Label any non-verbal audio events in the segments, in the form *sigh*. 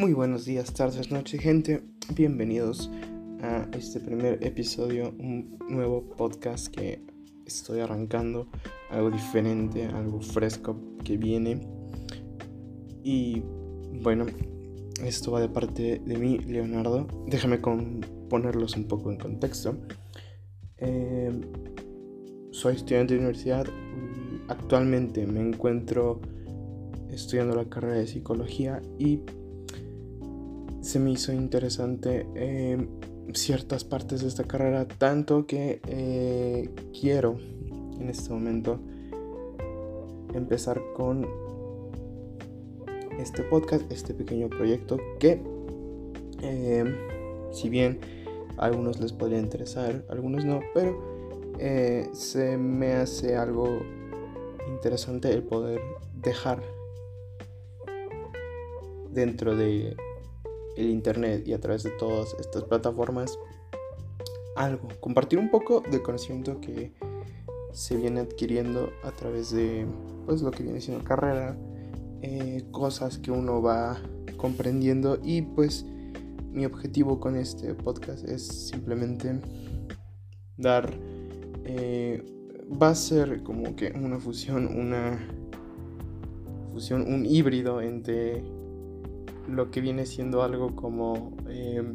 Muy buenos días, tardes, noches, gente. Bienvenidos a este primer episodio, un nuevo podcast que estoy arrancando, algo diferente, algo fresco que viene. Y bueno, esto va de parte de mí, Leonardo. Déjame ponerlos un poco en contexto. Eh, soy estudiante de universidad. Actualmente me encuentro estudiando la carrera de psicología y se me hizo interesante eh, ciertas partes de esta carrera, tanto que eh, quiero en este momento empezar con este podcast, este pequeño proyecto que eh, si bien a algunos les podría interesar, algunos no, pero se me hace algo interesante el poder dejar dentro de el internet y a través de todas estas plataformas algo, compartir un poco de conocimiento que se viene adquiriendo a través de pues lo que viene siendo carrera, eh, cosas que uno va comprendiendo y pues mi objetivo con este podcast es simplemente dar eh, va a ser como que una fusión una fusión un híbrido entre lo que viene siendo algo como em,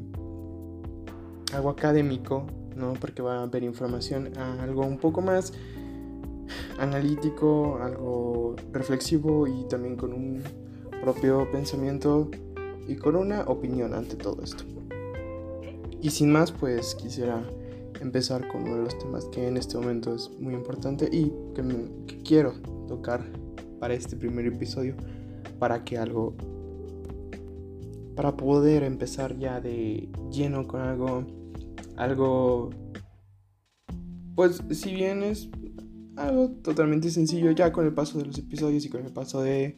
algo académico, ¿no? Porque va a haber información a algo un poco más analítico, algo reflexivo y también con un propio pensamiento y con una opinión ante todo esto. Y sin más, pues quisiera empezar con uno de los temas que en este momento es muy importante y que, que quiero tocar para este primer episodio para que algo para poder empezar ya de lleno con algo, algo, pues si bien es algo totalmente sencillo ya con el paso de los episodios y con el paso de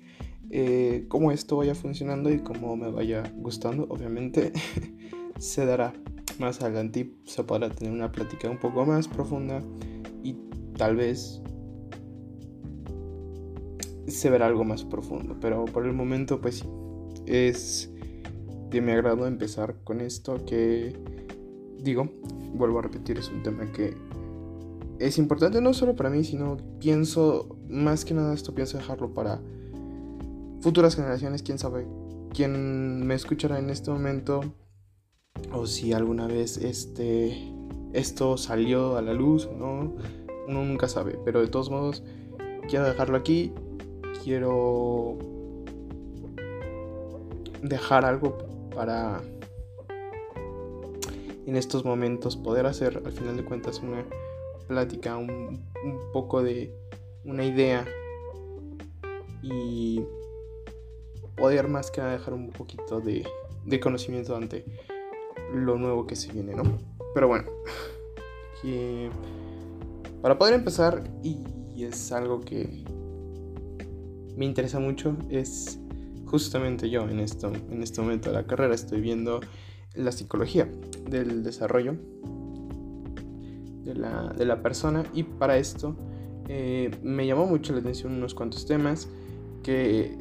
eh, cómo esto vaya funcionando y cómo me vaya gustando, obviamente *laughs* se dará más adelante se podrá tener una plática un poco más profunda y tal vez se verá algo más profundo, pero por el momento pues sí, es de mi agrado empezar con esto que digo, vuelvo a repetir, es un tema que es importante no solo para mí, sino pienso, más que nada esto pienso dejarlo para futuras generaciones, quién sabe, quién me escuchará en este momento o si alguna vez este esto salió a la luz, ¿no? Uno nunca sabe, pero de todos modos quiero dejarlo aquí, quiero dejar algo para en estos momentos poder hacer al final de cuentas una plática, un, poco de una idea y poder más que nada dejar un poquito de, de conocimiento ante lo nuevo que se viene, ¿no? Pero bueno, para poder empezar, y es algo que me interesa mucho, es justamente yo en, esto, en este momento de la carrera estoy viendo la psicología del desarrollo de la, persona y para esto eh, me llamó mucho la atención unos cuantos temas que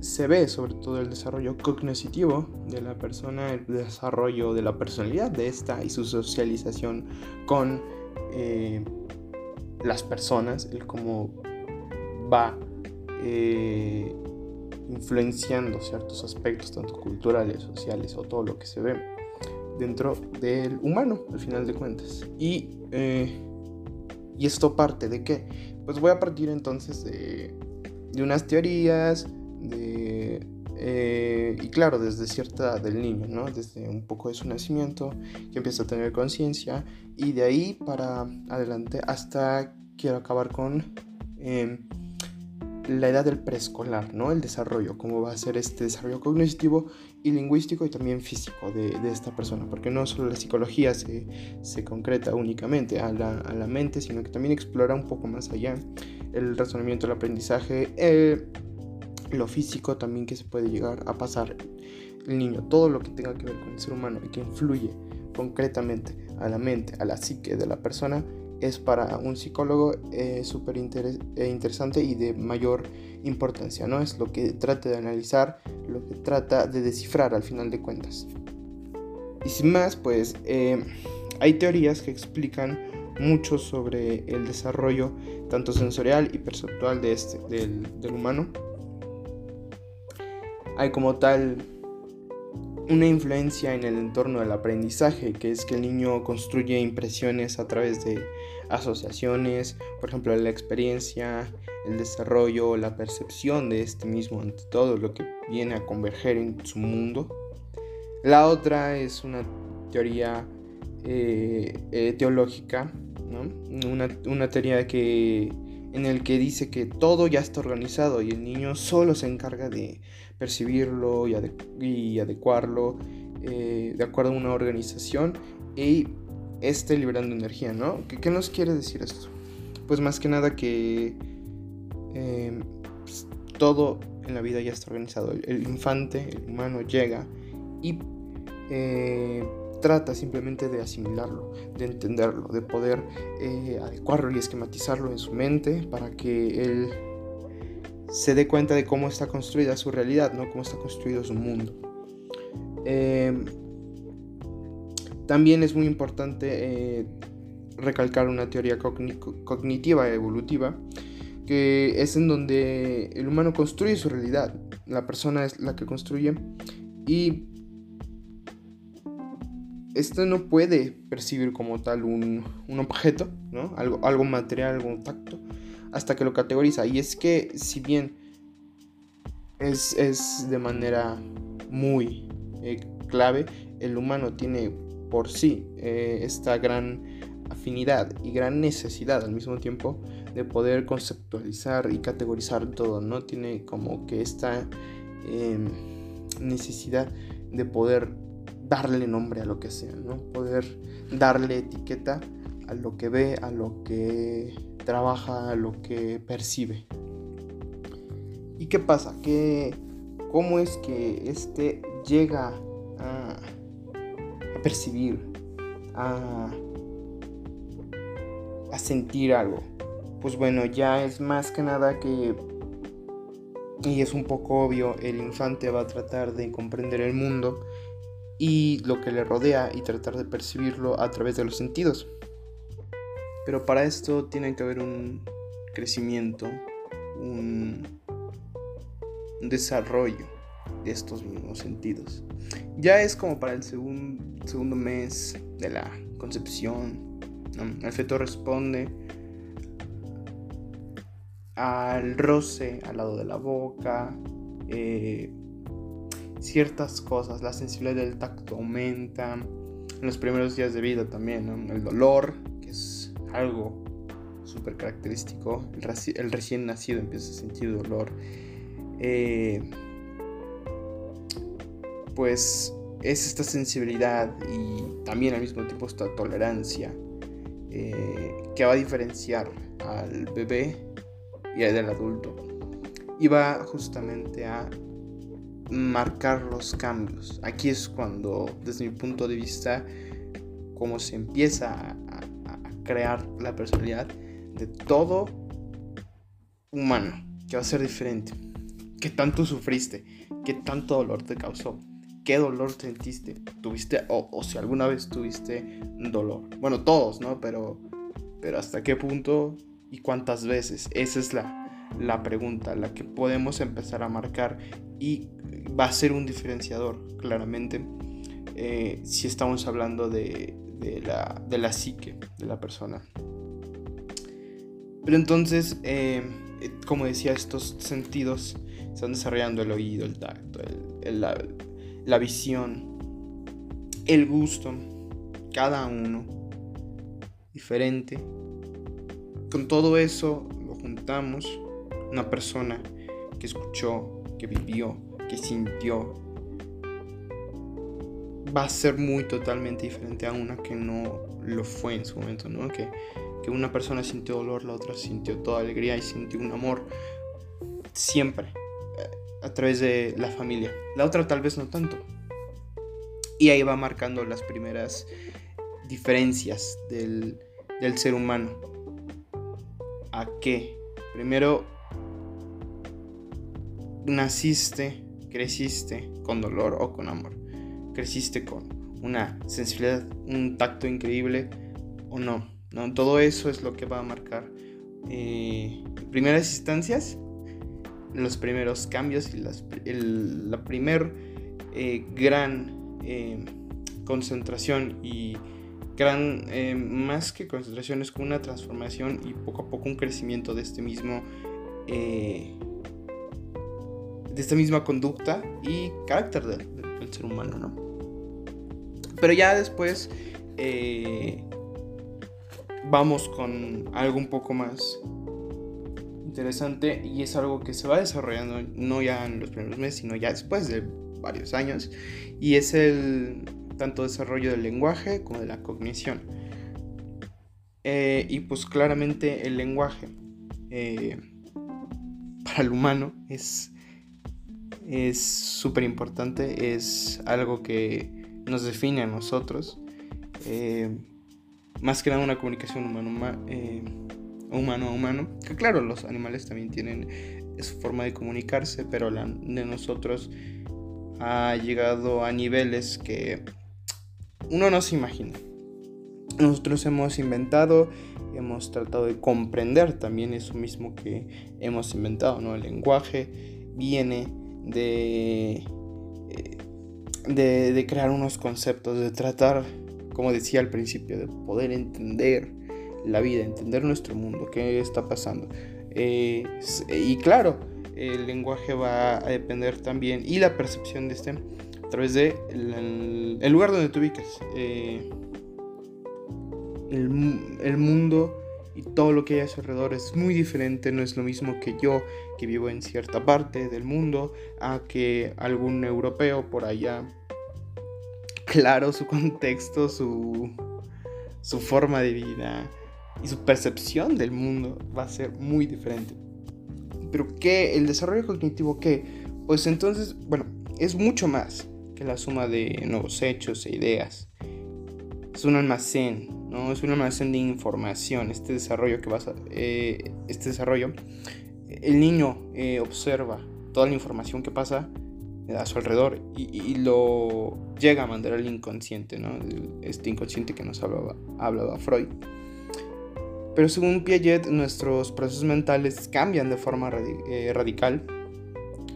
se ve sobre todo el desarrollo cognitivo de la persona, el desarrollo de la personalidad de esta y su socialización con eh, las personas, el cómo va eh, influenciando ciertos aspectos, tanto culturales, sociales o todo lo que se ve dentro del humano, al final de cuentas. Y, eh, y esto parte de qué? Pues voy a partir entonces de, de unas teorías, de, eh, y claro, desde cierta del niño, ¿no? Desde un poco de su nacimiento, que empieza a tener conciencia, y de ahí para adelante hasta quiero acabar con... Eh, la edad del preescolar, ¿no? El desarrollo, cómo va a ser este desarrollo cognitivo y lingüístico y también físico de, esta persona, porque no solo la psicología se, se concreta únicamente a la, a la, mente, sino que también explora un poco más allá el razonamiento, el aprendizaje, lo físico también que se puede llegar a pasar el niño, todo lo que tenga que ver con el ser humano y que influye concretamente a la mente, a la psique de la persona, es para un psicólogo eh, súper eh, interesante y de mayor importancia, ¿no? Es lo que trata de analizar, lo que trata de descifrar al final de cuentas. Y sin más, pues eh, hay teorías que explican mucho sobre el desarrollo tanto sensorial y perceptual de este, del, del humano. Hay como tal una influencia en el entorno del aprendizaje, que es que el niño construye impresiones a través de asociaciones, por ejemplo, la experiencia, el desarrollo, la percepción de este mismo ante todo lo que viene a converger en su mundo. La otra es una teoría eh, eh, teológica, una, una, teoría que, en el que dice que todo ya está organizado y el niño solo se encarga de percibirlo y, adecuarlo eh, de acuerdo a una organización y esté liberando energía, ¿no? ¿Qué, nos quiere decir esto? Pues más que nada que em, pues, todo en la vida ya está organizado. El, infante, el humano, llega y eh, trata simplemente de asimilarlo, de entenderlo, de poder eh, adecuarlo y esquematizarlo en su mente para que él se dé cuenta de cómo está construida su realidad, ¿no? Cómo está construido su mundo. Em, también es muy importante eh, recalcar una teoría cognitiva evolutiva, que es en donde el humano construye su realidad, la persona es la que construye y esto no puede percibir como tal un, objeto, ¿no? algo, algo material, algo tacto, hasta que lo categoriza. Y es que si bien es, de manera muy eh, clave, el humano tiene por sí eh, esta gran afinidad y gran necesidad al mismo tiempo de poder conceptualizar y categorizar todo, ¿no? Tiene como que esta em, necesidad de poder darle nombre a lo que sea, ¿no? Poder darle etiqueta a lo que ve, a lo que trabaja lo que percibe. ¿Y qué pasa? ¿Qué, ¿Cómo es que este llega a, a percibir, a, a sentir algo? Pues bueno, ya es más que nada que y es un poco obvio, el infante va a tratar de comprender el mundo y lo que le rodea y tratar de percibirlo a través de los sentidos. Pero para esto tiene que haber un crecimiento, un, desarrollo de estos mismos sentidos. Ya es como para el segundo mes de la concepción. El feto responde al roce al lado de la boca, eh, ciertas cosas, la sensibilidad del tacto aumenta, en los primeros días de vida también, el dolor, algo súper característico. El, recién nacido empieza a sentir dolor. Eh, pues es esta sensibilidad y también al mismo tiempo esta tolerancia eh, que va a diferenciar al bebé y al adulto. Y va justamente a marcar los cambios. Aquí es cuando, desde mi punto de vista, como se empieza a, crear la personalidad de todo humano, que va a ser diferente. ¿Qué tanto sufriste? ¿Qué tanto dolor te causó? ¿Qué dolor sentiste? ¿Tuviste o, si alguna vez tuviste dolor? Bueno, todos, ¿no? Pero, pero ¿hasta qué punto y cuántas veces? Esa es la, la pregunta, la que podemos empezar a marcar y va a ser un diferenciador, claramente, eh, si estamos hablando de, de la, de la psique de la persona. Pero entonces, eh, como decía, estos sentidos están desarrollando el oído, el tacto, la, la visión, el gusto, cada uno diferente. Con todo eso lo juntamos, una persona que escuchó, que vivió, que sintió, va a ser muy totalmente diferente a una que no lo fue en su momento, ¿no? Que, que una persona sintió dolor, la otra sintió toda alegría y sintió un amor siempre eh, a través de la familia. La otra tal vez no tanto. Y ahí va marcando las primeras diferencias del, del ser humano. ¿A qué? Primero, naciste, creciste con dolor o con amor. Creciste con una sensibilidad, un tacto increíble o no. ¿no? Todo eso es lo que va a marcar eh, primeras instancias, los primeros cambios y la primer eh, gran eh, concentración y gran, más que concentración, es como una transformación y poco a poco un crecimiento de este mismo, de esta misma conducta y carácter del, ser humano, ¿no? Pero ya después vamos con algo un poco más interesante y es algo que se va desarrollando no ya en los primeros meses, sino ya después de varios años y es el tanto desarrollo del lenguaje como de la cognición. Eh, y pues claramente el lenguaje eh, para el humano es es súper importante, es algo que nos define a nosotros. Eh, más que nada una comunicación humano, humano a humano. Que claro, los animales también tienen su forma de comunicarse, pero la de nosotros ha llegado a niveles que uno no se imagina. Nosotros hemos inventado, hemos tratado de comprender también eso mismo que hemos inventado, ¿no? El lenguaje viene de, eh, de, crear unos conceptos, de tratar, como decía al principio, de poder entender la vida, entender nuestro mundo, qué está pasando. Eh, y claro, el lenguaje va a depender también y la percepción de este a través de el, lugar donde te ubicas. Eh, el, mundo y todo lo que hay a su alrededor es muy diferente, no es lo mismo que yo que vivo en cierta parte del mundo a que algún europeo por allá. Claro, su contexto, su, su forma de vida, y su percepción del mundo va a ser muy diferente. Pero ¿qué? ¿El desarrollo cognitivo qué? Pues entonces, bueno, es mucho más que la suma de nuevos hechos e ideas. Es un almacén, ¿no? Es un almacén de información. Este desarrollo que vas a... Eh, este desarrollo, el niño eh, observa toda la información que pasa a su alrededor y, lo llega a mandar al inconsciente, ¿no? Este inconsciente que nos hablaba, hablaba Freud. Pero según Piaget, nuestros procesos mentales cambian de forma eh, radical.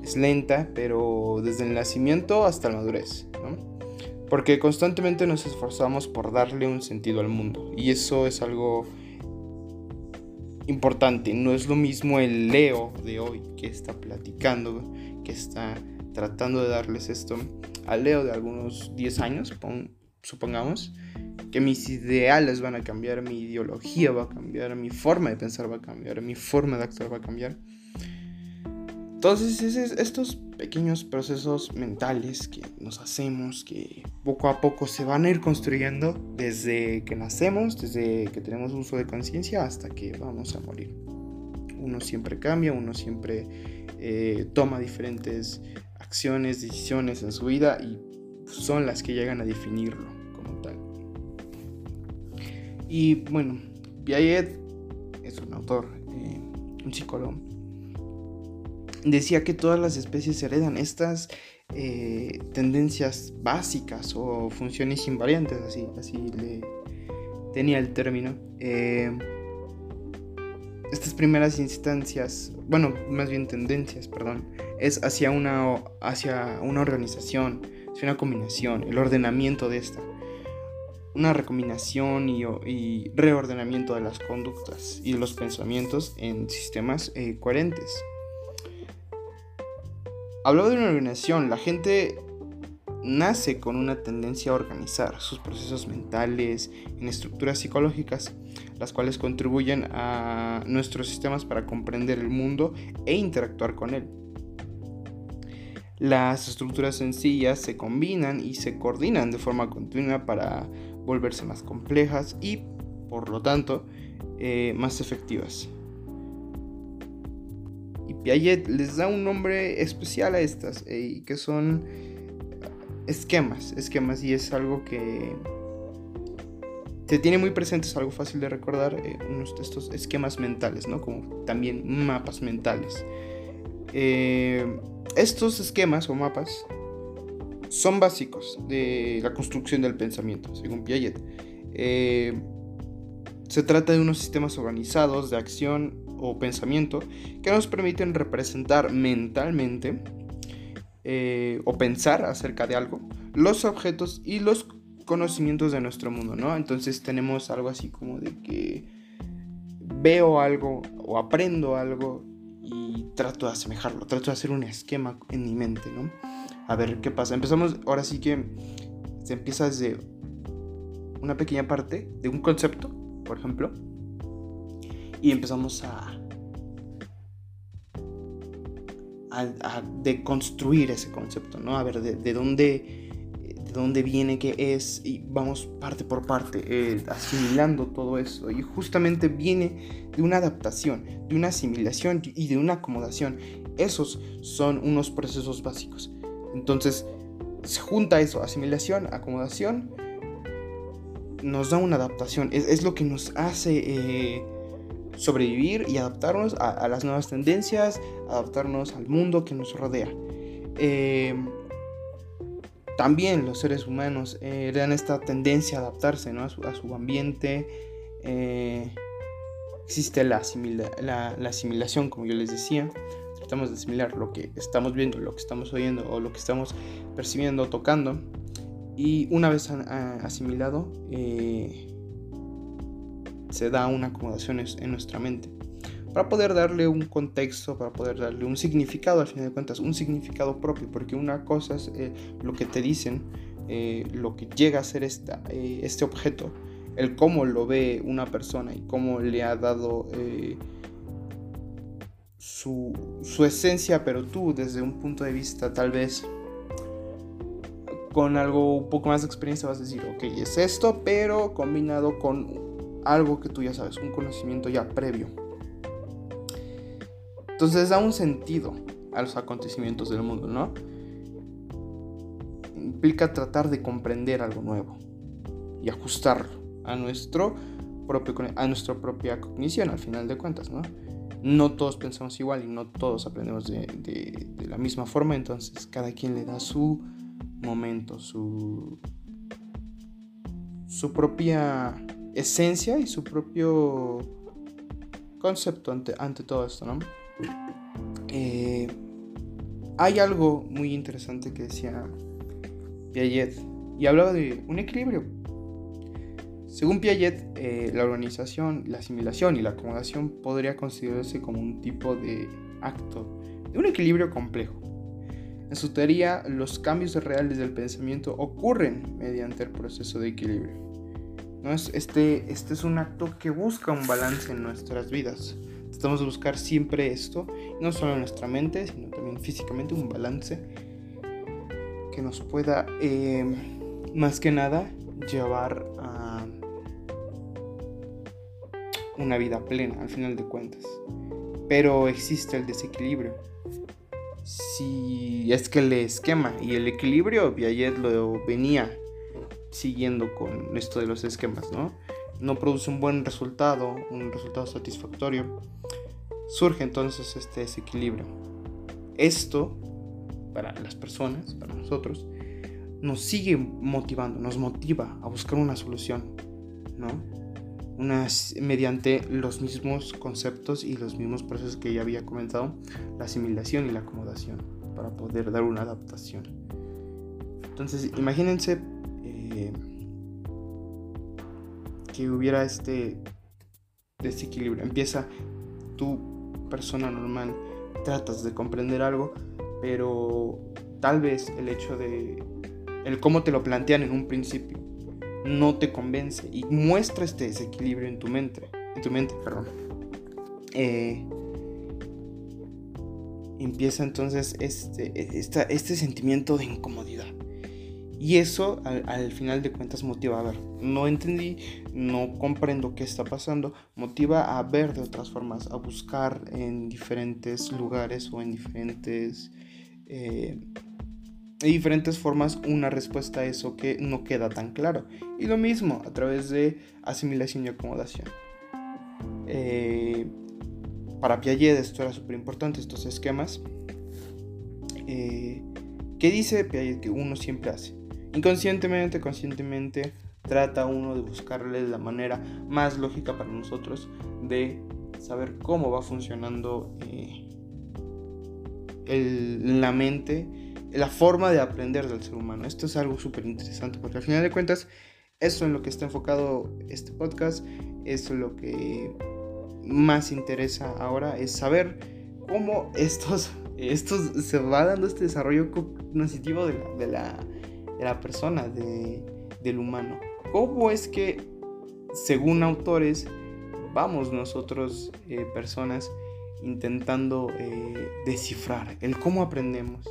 Es lenta, pero desde el nacimiento hasta la madurez. Porque constantemente nos esforzamos por darle un sentido al mundo. Y eso es algo importante. No es lo mismo el Leo de hoy que está platicando, que está tratando de darles esto al Leo de algunos 10 años, supongamos que mis ideales van a cambiar, mi ideología va a cambiar, mi forma de pensar va a cambiar, mi forma de actuar va a cambiar. Entonces, estos pequeños procesos mentales que nos hacemos, que poco a poco se van a ir construyendo desde que nacemos, desde que tenemos uso de conciencia hasta que vamos a morir. Uno siempre cambia, uno siempre eh, toma diferentes acciones, decisiones en su vida y son las que llegan a definirlo. Y bueno, Piaget es un autor, eh, un psicólogo, decía que todas las especies heredan estas eh, tendencias básicas o funciones invariantes, así, así le tenía el término. Eh, estas primeras instancias, bueno, más bien tendencias, perdón, es hacia una, hacia una organización, hacia una combinación, el ordenamiento de esta una recombinación y, reordenamiento de las conductas y los pensamientos en sistemas eh, coherentes. Hablaba de una organización, la gente nace con una tendencia a organizar sus procesos mentales en estructuras psicológicas, las cuales contribuyen a nuestros sistemas para comprender el mundo e interactuar con él. Las estructuras sencillas se combinan y se coordinan de forma continua para volverse más complejas y, por lo tanto, eh, más efectivas. Piaget les da un nombre especial a estas, eh, que son esquemas, esquemas, y es algo que se tiene muy presente, es algo fácil de recordar, eh, unos de estos esquemas mentales, ¿no? Como también mapas mentales. Eh, estos esquemas o mapas son básicos de la construcción del pensamiento, según Piaget. Eh, se trata de unos sistemas organizados de acción o pensamiento que nos permiten representar mentalmente o pensar acerca de algo, los objetos y los conocimientos de nuestro mundo, ¿no? Entonces tenemos algo así como de que veo algo o aprendo algo y trato de asemejarlo, trato de hacer un esquema en mi mente, ¿no? A ver qué pasa. Empezamos, ahora sí que se empieza desde una pequeña parte de un concepto, por ejemplo, y empezamos a, a, deconstruir ese concepto, ¿no? A ver de, de dónde dónde viene, qué es, y vamos parte por parte eh, asimilando todo eso. Y justamente viene de una adaptación, de una asimilación y de una acomodación. Esos son unos procesos básicos. Entonces, se junta eso, asimilación, acomodación, nos da una adaptación. Es, lo que nos hace eh, sobrevivir y adaptarnos a, las nuevas tendencias, adaptarnos al mundo que nos rodea. Eh, también los seres humanos eh, dan esta tendencia a adaptarse a, su, ambiente. Eh, existe la, la, asimilación, como yo les decía. Tratamos de asimilar lo que estamos viendo, lo que estamos oyendo o lo que estamos percibiendo, tocando. Y una vez asimilado, eh, se da una acomodación en nuestra mente. Para poder darle un contexto, para poder darle un significado, al final de cuentas, un significado propio, porque una cosa es eh, lo que te dicen, eh, lo que llega a ser esta, eh, este objeto, el cómo lo ve una persona y cómo le ha dado su, su esencia, pero tú desde un punto de vista tal vez con algo un poco más de experiencia vas a decir, ok, es esto, pero combinado con algo que tú ya sabes, un conocimiento ya previo. Entonces da un sentido a los acontecimientos del mundo, ¿no? Implica tratar de comprender algo nuevo y ajustarlo a, nuestro propio, a nuestra propia cognición, al final de cuentas, ¿no? No todos pensamos igual y no todos aprendemos de, la misma forma, entonces cada quien le da su momento, su, su propia esencia y su propio concepto ante, ante todo esto, ¿no? Eh, hay algo muy interesante que decía Piaget y hablaba de un equilibrio. Según Piaget, eh, la organización, la asimilación y la acomodación podría considerarse como un tipo de acto de un equilibrio complejo. En su teoría, los cambios reales del pensamiento ocurren mediante el proceso de equilibrio. ¿No? Este, este es un acto que busca un balance en nuestras vidas. Tratamos de buscar siempre esto, no solo en nuestra mente, sino también físicamente, un balance que nos pueda, em, más que nada, llevar a una vida plena, al final de cuentas. Pero existe el desequilibrio. Si es que el esquema y el equilibrio, Piaget lo venía siguiendo con esto de los esquemas, ¿no? no produce un buen resultado, un resultado satisfactorio, surge entonces este desequilibrio. Esto, para las personas, para nosotros, nos sigue motivando, nos motiva a buscar una solución, ¿no? Unas, mediante los mismos conceptos y los mismos procesos que ya había comentado, la asimilación y la acomodación, para poder dar una adaptación. Entonces, imagínense que hubiera este desequilibrio. Empieza tu persona normal, tratas de comprender algo, pero tal vez el hecho de el cómo te lo plantean en un principio no te convence y muestra este desequilibrio en tu mente, en tu mente, perdón. Eh, empieza entonces este, este sentimiento de incomodidad. Y eso al, final de cuentas motiva a ver, no entendí, no comprendo qué está pasando, motiva a ver de otras formas, a buscar en diferentes lugares o en diferentes eh, diferentes formas una respuesta a eso que no queda tan claro. Y lo mismo a través de asimilación y acomodación. Eh, para Piaget esto era súper importante, estos esquemas. Eh, ¿Qué dice Piaget que uno siempre hace? Inconscientemente, conscientemente, trata uno de buscarle la manera más lógica para nosotros de saber cómo va funcionando eh, la mente, la forma de aprender del ser humano. Esto es algo súper interesante porque al final de cuentas, eso en lo que está enfocado este podcast, es lo que más interesa ahora, es saber cómo estos, *laughs* estos se va dando este desarrollo cognitivo de la, persona, del humano. ¿Cómo es que, según autores, vamos nosotros, eh, personas, intentando eh, descifrar el cómo aprendemos?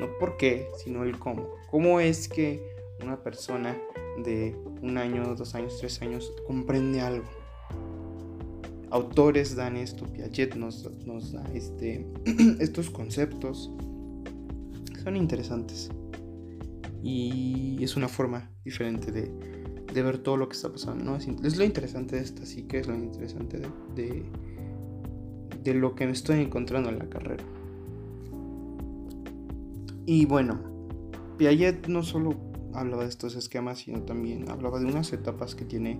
No por qué, sino el cómo. ¿Cómo es que una persona de un año, dos años, tres años comprende algo? Autores dan esto, Piaget nos, nos da este, *clears throat* estos conceptos. Son interesantes y es una forma diferente de, ver todo lo que está pasando. ¿no? Es, lo interesante de esta que es lo interesante de, de, lo que me estoy encontrando en la carrera. Y bueno, Piaget no solo hablaba de estos esquemas, sino también hablaba de unas etapas que tiene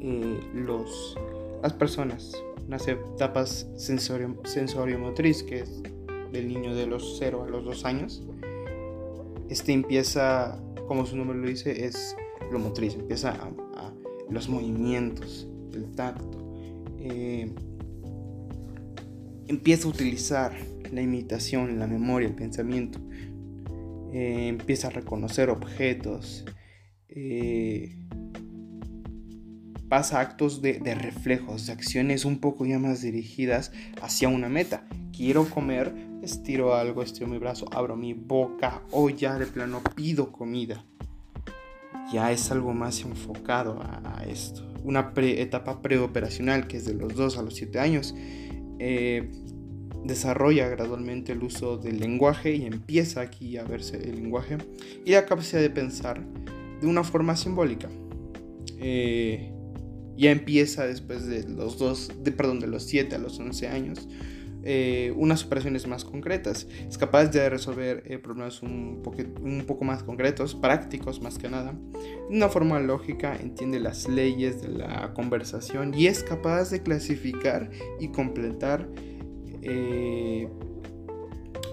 eh, los, las personas, unas etapas sensorio, sensorio-motriz, que es del niño de los 0 a los 2 años, este empieza, como su nombre lo dice, es lo motriz, empieza a, los movimientos, el tacto, eh, empieza a utilizar la imitación, la memoria, el pensamiento, eh, empieza a reconocer objetos, eh, pasa actos de, de, reflejos, de acciones un poco ya más dirigidas hacia una meta. Quiero comer estiro algo, estiro mi brazo, abro mi boca o ya de plano pido comida. Ya es algo más enfocado a, esto. Una etapa preoperacional que es de los 2 a los 7 años. Eh, desarrolla gradualmente el uso del lenguaje y empieza aquí a verse el lenguaje y la capacidad de pensar de una forma simbólica. Eh, ya empieza después de los dos, de, perdón, de los 7 a los 11 años eh, unas operaciones más concretas. Es capaz de resolver eh, problemas un, poco más concretos, prácticos más que nada. De una forma lógica, entiende las leyes de la conversación y es capaz de clasificar y completar eh,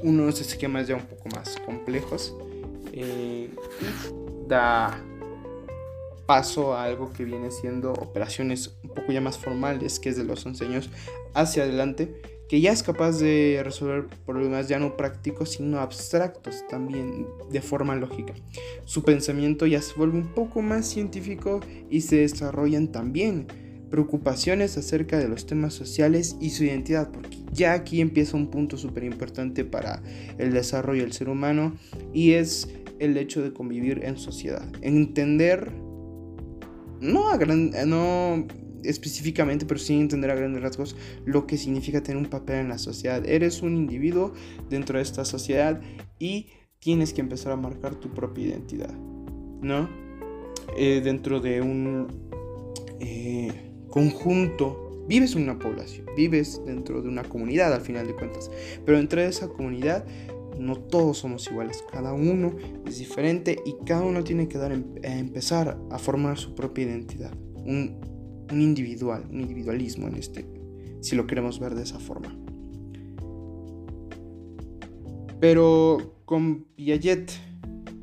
unos esquemas ya un poco más complejos. da paso a algo que viene siendo operaciones un poco ya más formales, que es de los 11 años hacia adelante, que ya es capaz de resolver problemas ya no prácticos, sino abstractos también de forma lógica. Su pensamiento ya se vuelve un poco más científico y se desarrollan también preocupaciones acerca de los temas sociales y su identidad, porque ya aquí empieza un punto súper importante para el desarrollo del ser humano y es el hecho de convivir en sociedad, entender no a gran, no específicamente, pero sin entender a grandes rasgos lo que significa tener un papel en la sociedad. Eres un individuo dentro de esta sociedad y tienes que empezar a marcar tu propia identidad, ¿no? Eh, dentro de un eh, conjunto, vives en una población, vives dentro de una comunidad al final de cuentas, pero dentro de esa comunidad no todos somos iguales, cada uno es diferente y cada uno tiene que dar, em, empezar a formar su propia identidad. Un individual, un individualismo en este, si lo queremos ver de esa forma. Pero con Piaget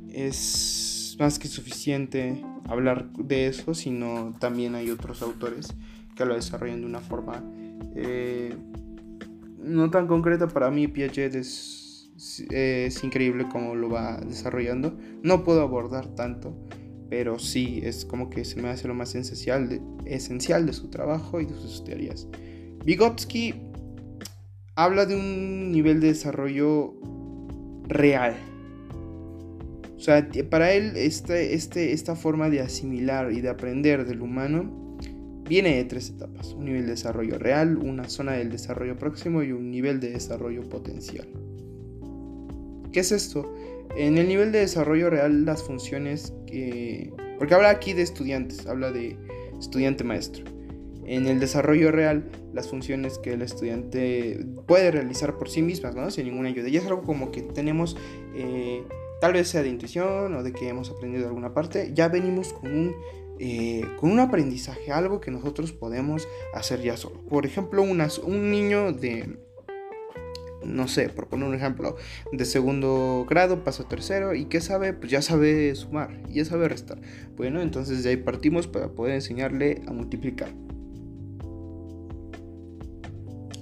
es más que suficiente hablar de eso, sino también hay otros autores que lo desarrollan de una forma eh, no tan concreta. Para mí Piaget es, es increíble como lo va desarrollando. No puedo abordar tanto pero sí es como que se me hace lo más esencial de, esencial de su trabajo y de sus teorías. Vygotsky habla de un nivel de desarrollo real. O sea, para él este, este, esta forma de asimilar y de aprender del humano viene de tres etapas. Un nivel de desarrollo real, una zona del desarrollo próximo y un nivel de desarrollo potencial. ¿Qué es esto? En el nivel de desarrollo real, las funciones que... Porque habla aquí de estudiantes, habla de estudiante maestro. En el desarrollo real, las funciones que el estudiante puede realizar por sí mismas, ¿no? Sin ninguna ayuda. Y es algo como que tenemos, eh, tal vez sea de intuición o de que hemos aprendido de alguna parte, ya venimos con un eh, con un aprendizaje, algo que nosotros podemos hacer ya solo. Por ejemplo, un niño de, no sé, por poner un ejemplo, de segundo grado pasa a tercero y ¿qué sabe? Pues ya sabe sumar, ya sabe restar. Bueno, entonces de ahí partimos para poder enseñarle a multiplicar.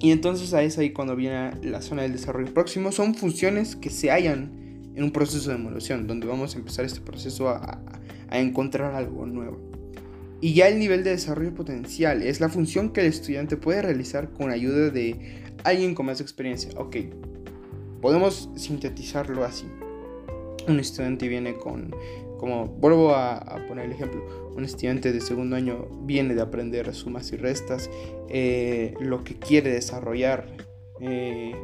Y entonces ahí es ahí cuando viene la zona del desarrollo próximo. Son funciones que se hallan en un proceso de evolución, donde vamos a empezar este proceso a, a encontrar algo nuevo. Y ya el nivel de desarrollo potencial es la función que el estudiante puede realizar con ayuda de alguien con más experiencia. Ok, podemos sintetizarlo así. Un estudiante viene con, como vuelvo a, poner el ejemplo, un estudiante de segundo año viene de aprender sumas y restas, eh, lo que quiere desarrollar eh,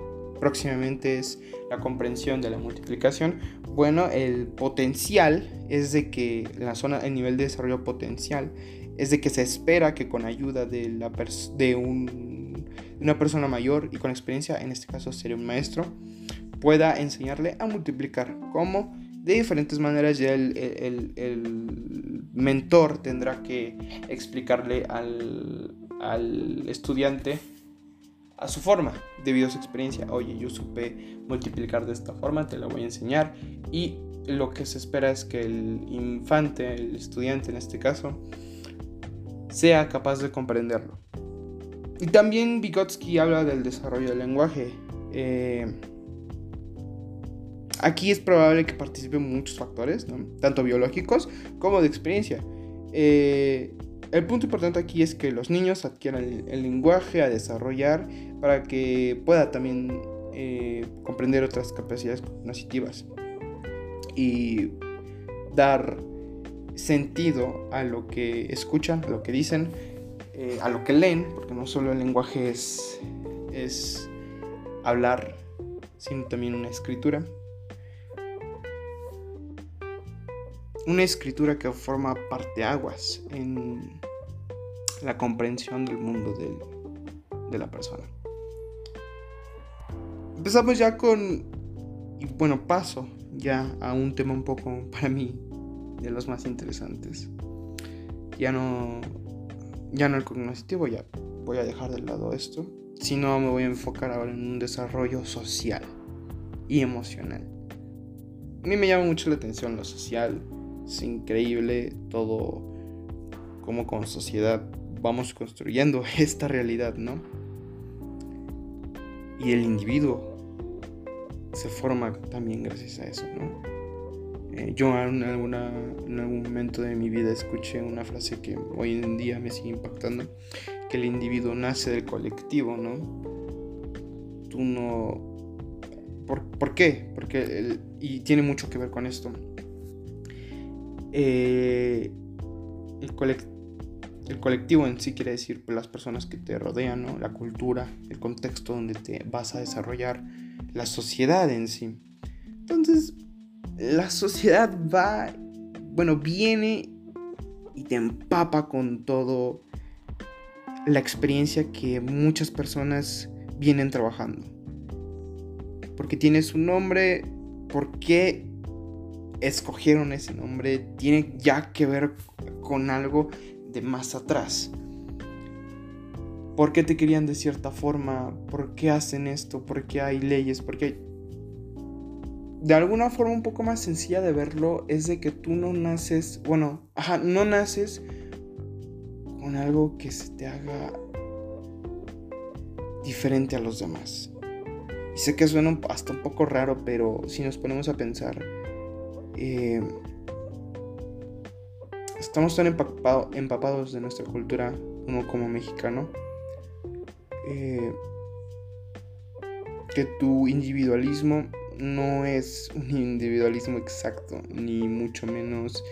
próximamente es la comprensión de la multiplicación. Bueno, el potencial es de que la zona, el nivel de desarrollo potencial es de que se espera que con ayuda de, la de un una persona mayor y con experiencia, en este caso sería un maestro, pueda enseñarle a multiplicar. ¿Cómo? De diferentes maneras ya el, mentor tendrá que explicarle al, al estudiante a su forma, debido a su experiencia. Oye, yo supe multiplicar de esta forma, te la voy a enseñar. Y lo que se espera es que el infante, el estudiante en este caso, sea capaz de comprenderlo. Y también Vygotsky habla del desarrollo del lenguaje. Eh, aquí es probable que participen muchos factores, tanto biológicos como de experiencia. Eh, el punto importante aquí es que los niños adquieran el, lenguaje a desarrollar para que pueda también eh, comprender otras capacidades cognitivas y dar sentido a lo que escuchan, a lo que dicen, eh, a lo que leen, porque no solo el lenguaje es, es hablar, sino también una escritura. Una escritura que forma parte aguas en la comprensión del mundo de la persona. Empezamos ya con, y bueno, paso ya a un tema un poco para mí de los más interesantes. Ya no ya no el cognitivo, ya voy a dejar de lado esto, sino me voy a enfocar ahora en un desarrollo social y emocional. A mí me llama mucho la atención lo social, es increíble todo como sociedad vamos construyendo *laughs* esta realidad, ¿no? Y el individuo se forma también gracias a eso, ¿no? Eh, yo en, alguna, en algún momento de mi vida escuché una frase que hoy en día me sigue impactando, que el individuo nace del colectivo, ¿no? Tú no... ¿Por, qué? Porque y tiene mucho que ver con esto. Eh, el, el colectivo en sí quiere decir pues, las personas que te rodean. La cultura, el contexto donde te vas a desarrollar, la sociedad en sí. Entonces, la sociedad va, bueno, viene y te empapa con todo la experiencia que muchas personas vienen trabajando. Porque tienes un nombre, ¿por qué escogieron ese nombre? Tiene ya que ver con algo de más atrás. ¿Por qué te querían de cierta forma? ¿Por qué hacen esto? ¿Por qué hay leyes? ¿Por qué hay de alguna forma un poco más sencilla de verlo es de que tú no naces, bueno, ajá, no naces con algo que se te haga diferente a los demás. Y sé que suena hasta un poco raro, pero si nos ponemos a pensar, eh, estamos tan empapados de nuestra cultura, uno como mexicano, eh, que tu individualismo no es un individualismo exacto, ni mucho menos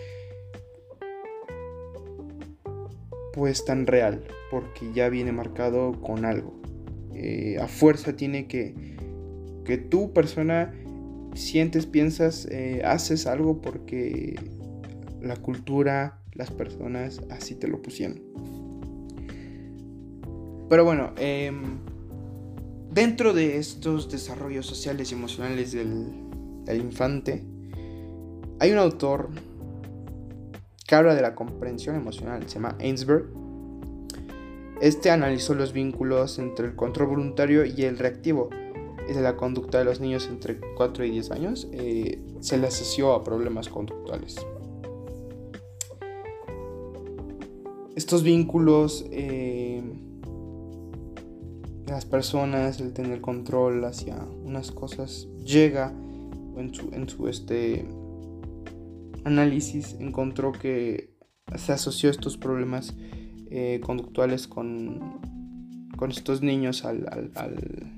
pues tan real, porque ya viene marcado con algo. Eh, a fuerza tiene que, que tu persona sientes, piensas, eh, haces algo porque la cultura, las personas así te lo pusieron. Pero bueno, em, dentro de estos desarrollos sociales y emocionales del, del infante, hay un autor que habla de la comprensión emocional, se llama Ainsberg. Este analizó los vínculos entre el control voluntario y el reactivo de la conducta de los niños entre 4 y 10 años. Eh, se le asoció a problemas conductuales. Estos vínculos, eh, las personas, el tener control hacia unas cosas, llega en su, en su este, análisis encontró que se asoció estos problemas eh, conductuales con, con estos niños al, al,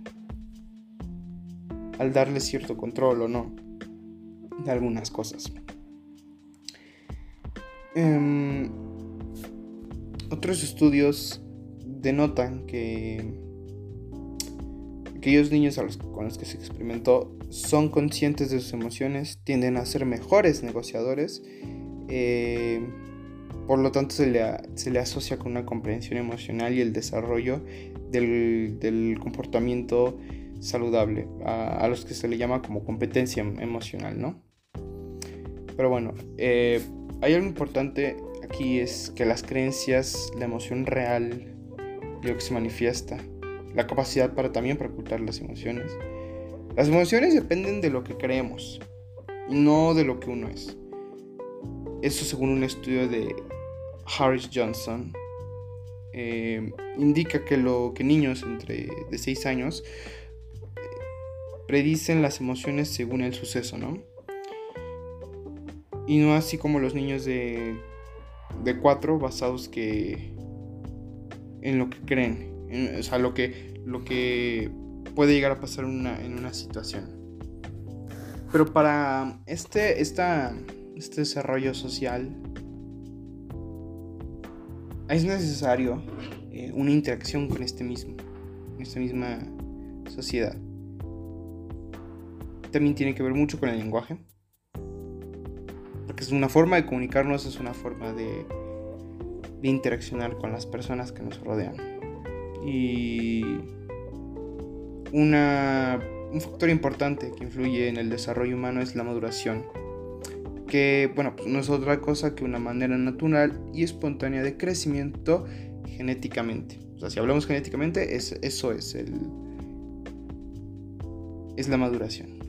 al, darles cierto control o no de algunas cosas. Em, otros estudios denotan que aquellos niños con los que se experimentó son conscientes de sus emociones, tienden a ser mejores negociadores, eh, por lo tanto se le, asocia con una comprensión emocional y el desarrollo del, comportamiento saludable, a, los que se le llama como competencia emocional, ¿no? Pero bueno, eh, hay algo importante aquí es que las creencias, la emoción real, lo que se manifiesta, la capacidad para también para ocultar las emociones. Las emociones dependen de lo que creemos y no de lo que uno es. Eso según un estudio de Harris Johnson eh, indica que lo que niños entre de 6 años eh, predicen las emociones según el suceso, ¿no? Y no así como los niños de, de 4 basados que en lo que creen o sea, lo que, lo que puede llegar a pasar en una situación. Pero para este, esta, este desarrollo social es necesario eh, una interacción con este mismo, esta misma sociedad. También tiene que ver mucho con el lenguaje. Porque es una forma de comunicarnos, es una forma de, de interaccionar con las personas que nos rodean. Y una, un factor importante que influye en el desarrollo humano es la maduración, que bueno, pues no es otra cosa que una manera natural y espontánea de crecimiento genéticamente. O sea, si hablamos genéticamente, es, eso es el es la maduración.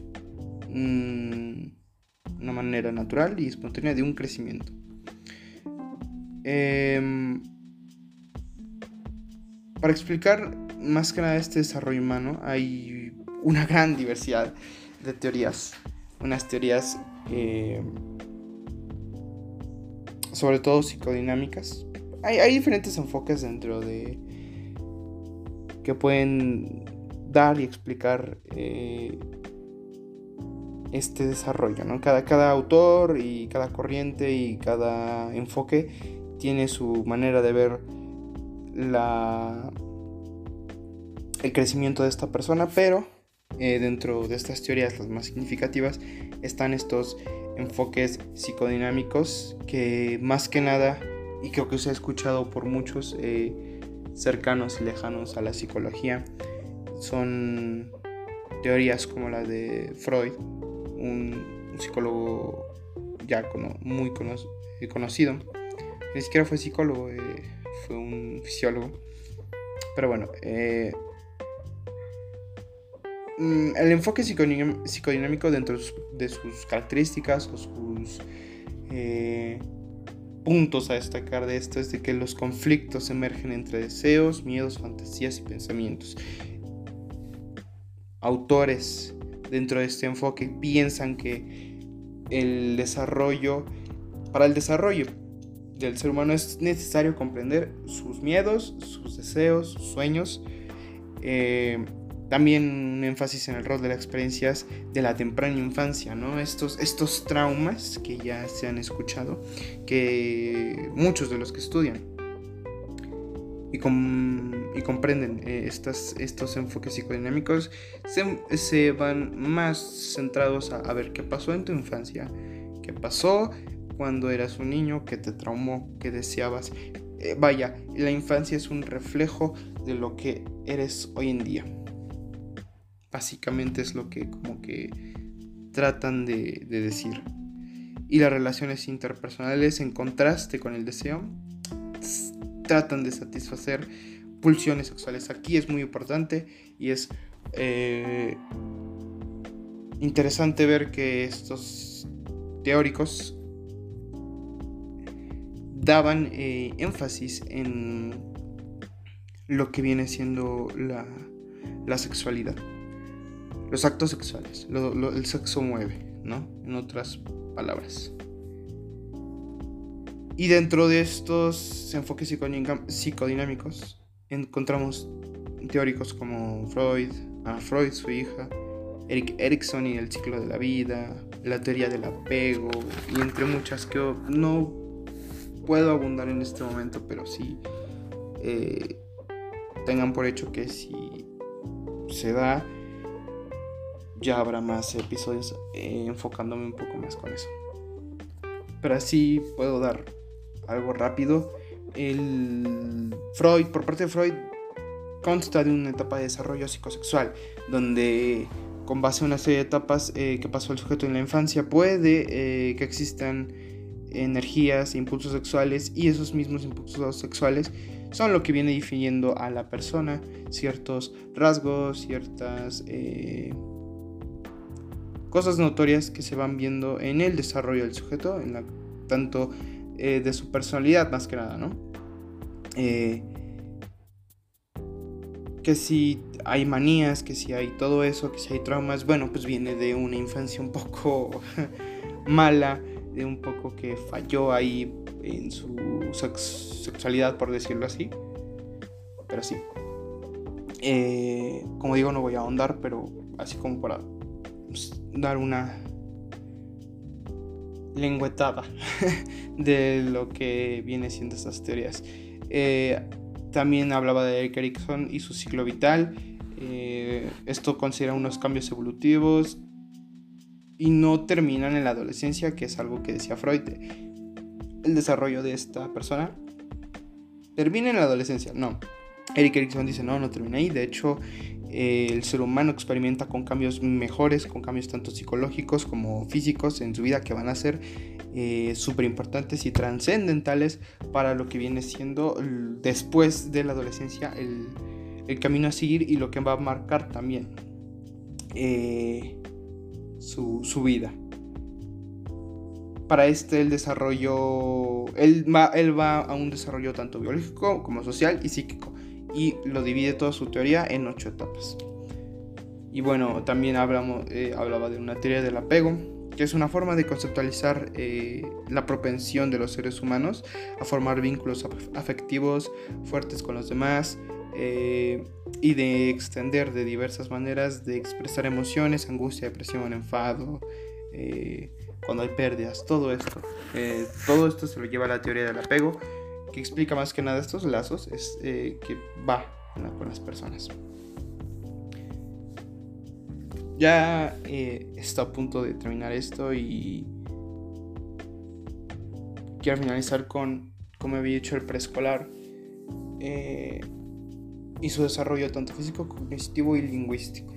una manera natural y espontánea de un crecimiento. Eh, para explicar más que nada este desarrollo humano hay una gran diversidad de teorías. Unas teorías eh, sobre todo psicodinámicas. Hay, diferentes enfoques dentro de que pueden dar y explicar eh, este desarrollo. ¿no? Cada, cada autor y cada corriente y cada enfoque tiene su manera de ver la, el crecimiento de esta persona, pero eh, dentro de estas teorías, las más significativas, están estos enfoques psicodinámicos que más que nada, y creo que se ha escuchado por muchos eh, cercanos y lejanos a la psicología, son teorías como la de Freud, un, psicólogo ya muy conocido, ni siquiera fue psicólogo, eh, fue un fisiólogo. Pero bueno, eh, mm, el enfoque psicodinámico dentro de sus características o sus eh, puntos a destacar de esto es de que los conflictos emergen entre deseos, miedos, fantasías y pensamientos. Autores dentro de este enfoque piensan que el desarrollo, para el desarrollo del ser humano es necesario comprender sus miedos, sus deseos, sus sueños. Eh, también un énfasis en el rol de las experiencias de la temprana infancia, ¿no? Estos, estos traumas que ya se han escuchado, que muchos de los que estudian. Y con comprenden eh, estos enfoques psicodinámicos, se, van más centrados a, ver qué pasó en tu infancia, qué pasó cuando eras un niño, que te traumó, que deseabas. Eh, vaya, la infancia es un reflejo de lo que eres hoy en día. Básicamente es lo que como que tratan de decir. Y las relaciones interpersonales en contraste con el deseo tratan de satisfacer pulsiones sexuales. Aquí es muy importante y es eh, interesante ver que estos teóricos daban eh, énfasis en lo que viene siendo la, la sexualidad. Los actos sexuales. el sexo mueve, ¿no? En otras palabras. Y dentro de estos enfoques psicodinámicos encontramos teóricos como Freud, a Freud, su hija, Eric Erikson y el ciclo de la vida, la teoría del apego y entre muchas que no puedo abundar en este momento, pero sí eh, tengan por hecho que si se da, ya habrá más episodios eh, enfocándome un poco más con eso. Pero así puedo dar algo rápido. El Freud, por parte de Freud, consta de una etapa de desarrollo psicosexual, donde con base en una serie de etapas eh, que pasó el sujeto en la infancia, puede que existan energías, impulsos sexuales y esos mismos impulsos sexuales son lo que viene definiendo a la persona, ciertos rasgos, ciertas eh, cosas notorias que se van viendo en el desarrollo del sujeto, en tanto eh, de su personalidad más que nada, ¿no? Eh, que si hay manías, que si hay todo eso, que si hay traumas, bueno, pues viene de una infancia un poco *laughs* mala, de un poco que falló ahí en su sexualidad, por decirlo así. Pero sí. Eh, como digo, no voy a ahondar, pero así como para pues, dar una lengüetada *laughs* de lo que viene siendo estas teorías. Eh, también hablaba de Eric Erikson y su ciclo vital. Eh, esto considera unos cambios evolutivos y no terminan en la adolescencia, que es algo que decía Freud. El desarrollo de esta persona termina en la adolescencia. No. Eric Erikson dice, no, no termina ahí. De hecho, eh, el ser humano experimenta con cambios mejores, con cambios tanto psicológicos como físicos en su vida que van a ser eh, importantes y trascendentales para lo que viene siendo después de la adolescencia el, camino a seguir y lo que va a marcar también eh, su, vida. Para este el desarrollo, él va, él va a un desarrollo tanto biológico como social y psíquico y lo divide toda su teoría en ocho etapas. Y bueno, también hablamos, eh, hablaba de una teoría del apego, que es una forma de conceptualizar eh, la propensión de los seres humanos a formar vínculos afectivos fuertes con los demás eh, y de extender de diversas maneras de expresar emociones, angustia, depresión, enfado, cuando hay pérdidas, todo esto. todo esto se lo lleva a la teoría del apego que explica más que nada estos lazos es eh, que va con las personas. Ya eh, está a punto de terminar esto y quiero finalizar con como había dicho el preescolar eh, y su desarrollo tanto físico, cognitivo y lingüístico.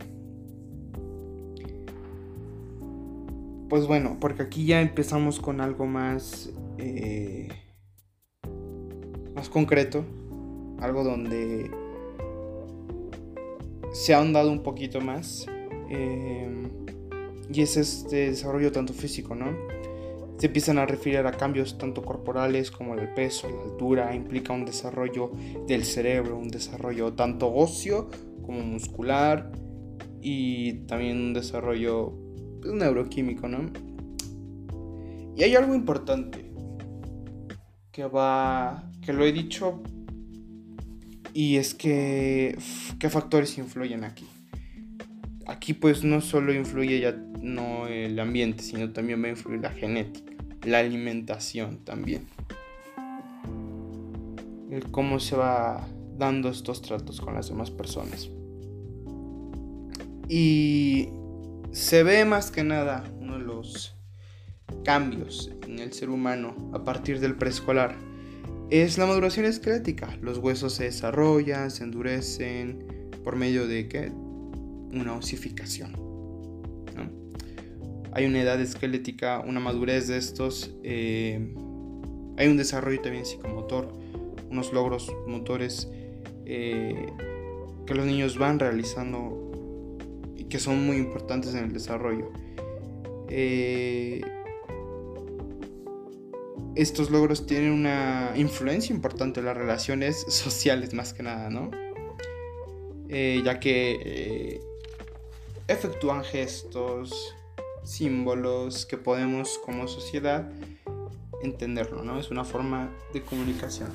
Pues bueno, porque aquí ya empezamos con algo más concreto, algo donde se ha ahondado un poquito más. Eh, y es este desarrollo tanto físico, ¿no? Se empiezan a referir a cambios tanto corporales como el peso, la altura, implica un desarrollo del cerebro, un desarrollo tanto óseo como muscular y también un desarrollo pues, neuroquímico, ¿no? Y hay algo importante que va que lo he dicho y es que qué factores influyen aquí. Aquí pues no solo influye ya no el ambiente, sino también va a influir la genética, la alimentación también. El cómo se va dando estos tratos con las demás personas. Y se ve más que nada uno de los cambios en el ser humano a partir del preescolar. Es la maduración esquelética. Los huesos se desarrollan, se endurecen por medio de ¿qué? Una osificación. Hay una edad esquelética, una madurez de estos. Eh, hay un desarrollo también psicomotor, unos logros motores eh, que los niños van realizando y que son muy importantes en el desarrollo. Eh, estos logros tienen una influencia importante en las relaciones *laughs* sociales más que nada, ¿no? Ya que efectúan gestos, símbolos que podemos como sociedad entenderlo, ¿no? Es una forma de comunicación.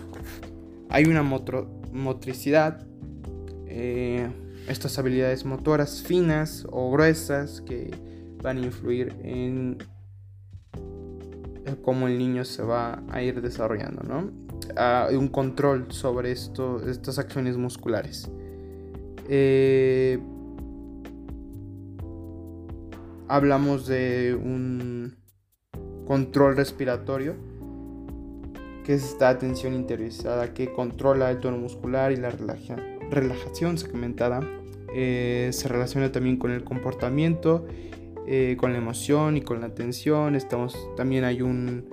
Hay una motricidad, eh, estas habilidades motoras finas o gruesas que van a influir en cómo el niño se va a ir desarrollando, ¿no? Hay un control sobre esto, estas acciones musculares. Eh, hablamos de un control respiratorio, que es esta atención interiorizada que controla el tono muscular y la relajación segmentada. Eh, se relaciona también con el comportamiento, eh, con la emoción y con la atención. Estamos, también hay un,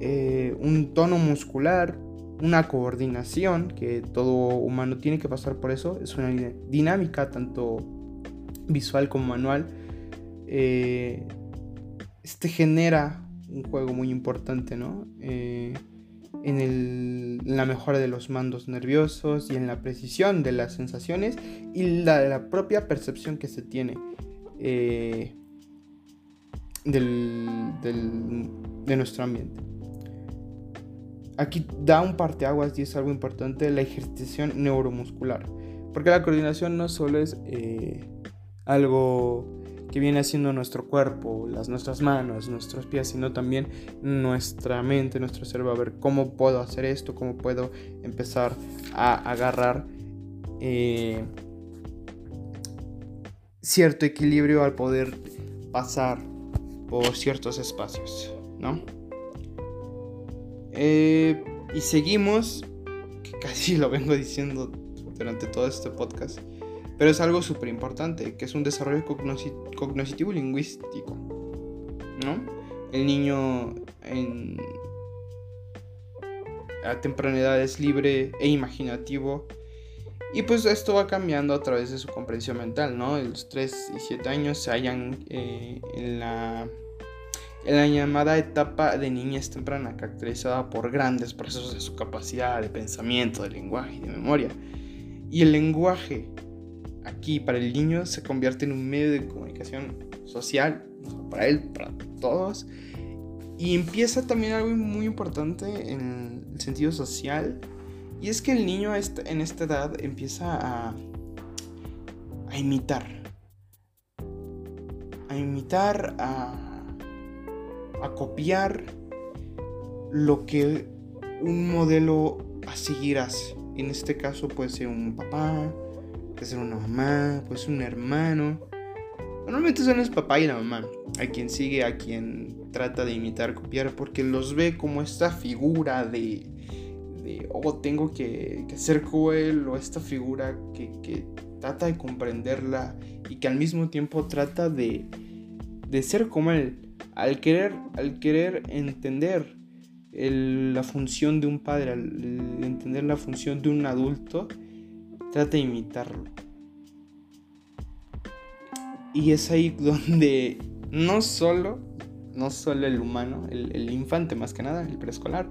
eh, un tono muscular, una coordinación que todo humano tiene que pasar por eso. Es una dinámica tanto visual como manual este genera un juego muy importante, ¿no? Eh, en, la mejora de los mandos nerviosos y en la precisión de las sensaciones y la, propia percepción que se tiene eh, del, de nuestro ambiente. Aquí da un parteaguas y es algo importante la ejercitación neuromuscular, porque la coordinación no solo es eh, algo que viene haciendo nuestro cuerpo, las, nuestras manos, nuestros pies, sino también nuestra mente, nuestro cerebro, a ver cómo puedo hacer esto, cómo puedo empezar a agarrar eh, cierto equilibrio al poder pasar por ciertos espacios, ¿no? Eh, y seguimos, que casi *laughs* lo vengo diciendo durante todo este podcast, pero es algo súper importante, que es un desarrollo cognitivo lingüístico. ¿No? El niño en, a temprana edad es libre e imaginativo. Y pues esto va cambiando a través de su comprensión mental, ¿no? Los 3 y 7 años se hallan eh, en, la, en la llamada etapa de niñez temprana, caracterizada por grandes procesos de su capacidad de pensamiento, de lenguaje y de memoria. Y el lenguaje aquí para el niño se convierte en un medio de comunicación social, para él, para todos. Y empieza también algo muy importante en el sentido social. Y es que el niño en esta edad empieza a, imitar. A imitar, a, a copiar lo que un modelo a seguir hace. En este caso puede ser un papá, puede ser una mamá, puede ser un hermano. Normalmente son el papá y la mamá, a quien sigue, a quien trata de imitar, copiar, porque los ve como esta figura de, de oh, tengo que, ser cruel, o esta figura que, que, trata de comprenderla y que al mismo tiempo trata de, de ser como él, al querer, al querer entender la función de un padre, al entender la función de un adulto, trata de imitarlo. Y es ahí *laughs* donde no solo, no solo el humano, el, infante más que nada, el preescolar,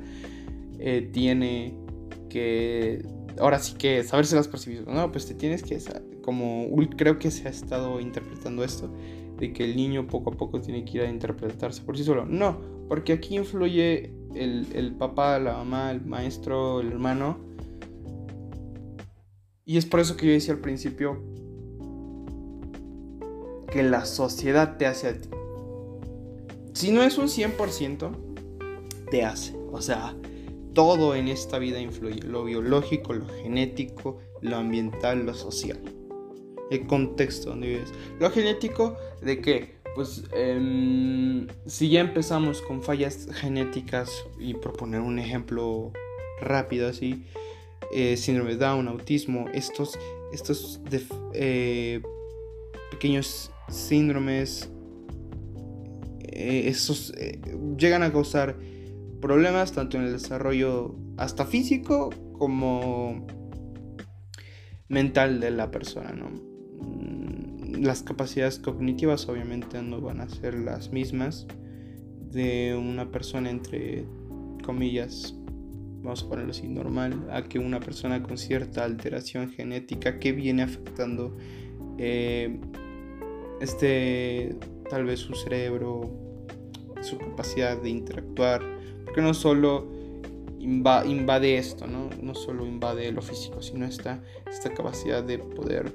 eh, tiene que, ahora sí que saberse las percibir. No, pues te tienes que, como creo que se ha estado interpretando esto, de que el niño poco a poco tiene que ir a interpretarse por sí solo. No, porque aquí influye el, el papá, la mamá, el maestro, el hermano, y es por eso que yo decía al principio que la sociedad te hace a ti. Si no es un 100%, te hace. O sea, todo en esta vida influye, lo biológico, lo genético, lo ambiental, lo social. El contexto donde vives. Lo genético, ¿de qué? Pues em, si ya empezamos con fallas genéticas y proponer un ejemplo rápido así, eh, síndrome de Down, autismo, estos, estos eh, pequeños síndromes, eh, estos llegan a causar problemas tanto en el desarrollo hasta físico como mental de la persona, ¿no? Mm, las capacidades cognitivas obviamente no van a ser las mismas de una persona entre comillas vamos a ponerlo así, normal, a que una persona con cierta alteración genética que viene afectando eh, este, tal vez su cerebro, su capacidad de interactuar, porque no solo invade esto, ¿no? no solo invade lo físico, sino esta, esta capacidad de poder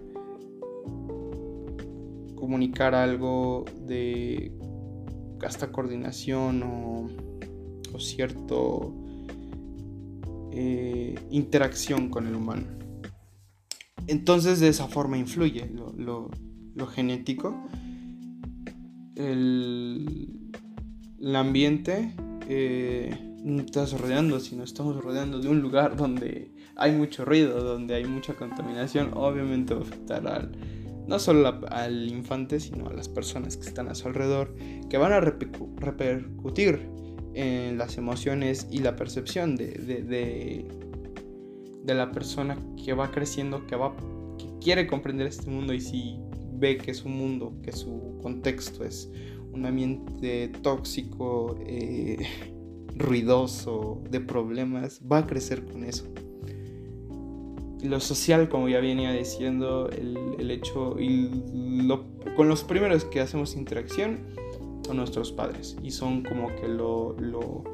comunicar algo de hasta coordinación o, o cierto eh, interacción con el humano. Entonces de esa forma influye lo, genético, el, ambiente, eh, no estás rodeando, sino estamos rodeando de un lugar donde hay mucho ruido, donde hay mucha contaminación, obviamente va a afectar al, no solo al infante, sino a las personas que están a su alrededor, que van a repercutir en las emociones y la percepción de, de, de, la persona que va creciendo, que, va, que quiere comprender este mundo y si ve que es un mundo, que su contexto es un ambiente tóxico, eh, ruidoso, de problemas, va a crecer con eso. Lo social, como ya venía diciendo, el, el hecho y con los primeros que hacemos interacción, a nuestros padres y son como que lo, lo,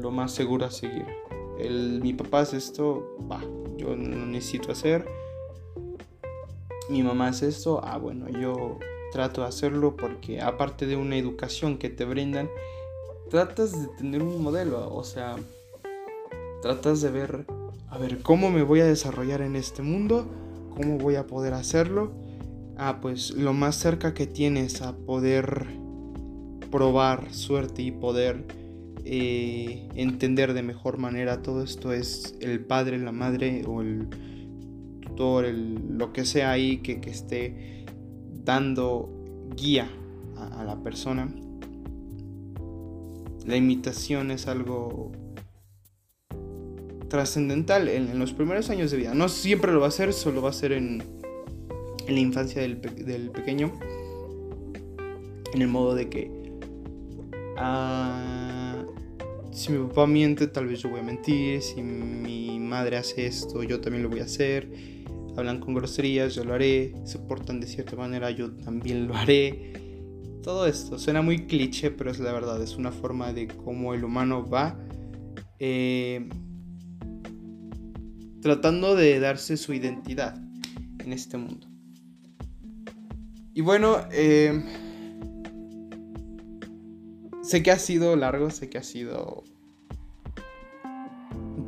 lo más seguro a seguir. Mi papá hace esto, va, yo no necesito hacer. Mi mamá hace esto, ah, bueno, yo trato de hacerlo porque aparte de una educación que te brindan, tratas de tener un modelo, o sea, tratas de ver, a ver, cómo me voy a desarrollar en este mundo, cómo voy a poder hacerlo. Ah, pues lo más cerca que tienes a poder probar suerte y poder eh, entender de mejor manera todo esto es el padre, la madre o el tutor, lo que sea ahí que, esté dando guía a, la persona. La imitación es algo trascendental en, los primeros años de vida. No siempre lo va a hacer, solo va a ser en, en la infancia del, del pequeño. En el modo de que Ah, si mi papá miente, tal vez yo voy a mentir. Si mi madre hace esto, yo también lo voy a hacer. Hablan con groserías, yo lo haré. Se portan de cierta manera, yo también lo haré. Todo esto suena muy cliché, pero es la verdad. Es una forma de cómo el humano va eh, tratando de darse su identidad en este mundo. Y bueno, eh, Sé que ha sido largo, sé que ha sido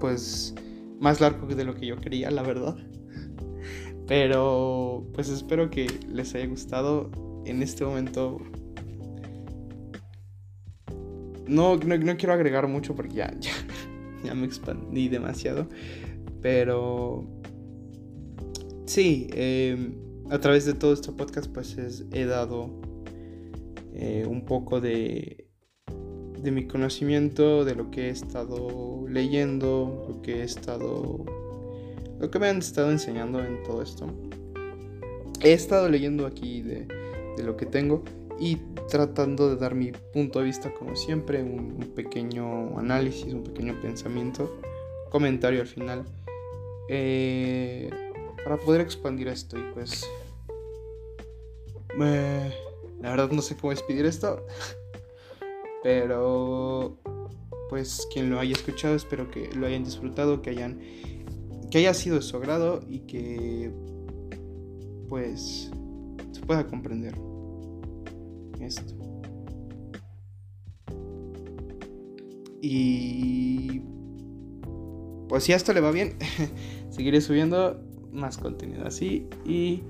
pues más largo de lo que yo quería, la verdad. Pero pues espero que les haya gustado. En este momento no, no, quiero agregar mucho porque ya, *laughs* ya, me expandí demasiado. Pero sí, em, a través de todo este podcast pues he dado eh, un poco de de mi conocimiento, de lo que he estado leyendo, lo que he estado... lo que me han estado enseñando en todo esto. He estado leyendo aquí de, lo que tengo y tratando de dar mi punto de vista como siempre, un, pequeño análisis, un pequeño pensamiento, comentario al final, eh, para poder expandir esto y pues... la verdad no sé cómo despedir esto. *laughs* Pero pues quien lo haya escuchado espero que lo hayan disfrutado, que hayan que haya sido de su agrado y que pues se pueda comprender esto. Y pues si a esto le va bien, *laughs* seguiré subiendo más contenido así y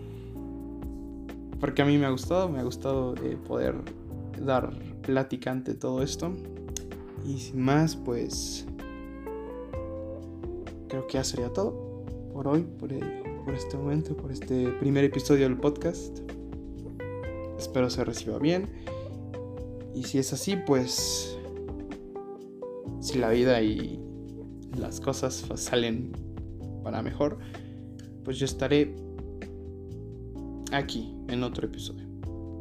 porque a mí me ha gustado, me ha gustado eh, poder dar plática ante todo esto. Y sin más, pues creo que ya sería todo por hoy, por, eh, por este momento, por este primer episodio del podcast. Espero se reciba bien. Y si es así, pues si la vida y las cosas salen para mejor, pues yo estaré aquí en otro episodio.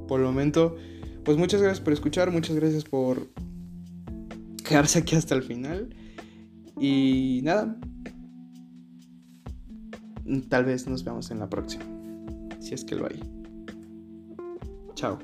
Por el momento, pues muchas gracias por escuchar, muchas gracias por quedarse aquí hasta el final. Y nada, tal vez nos veamos en la próxima, si es que lo hay. Chao.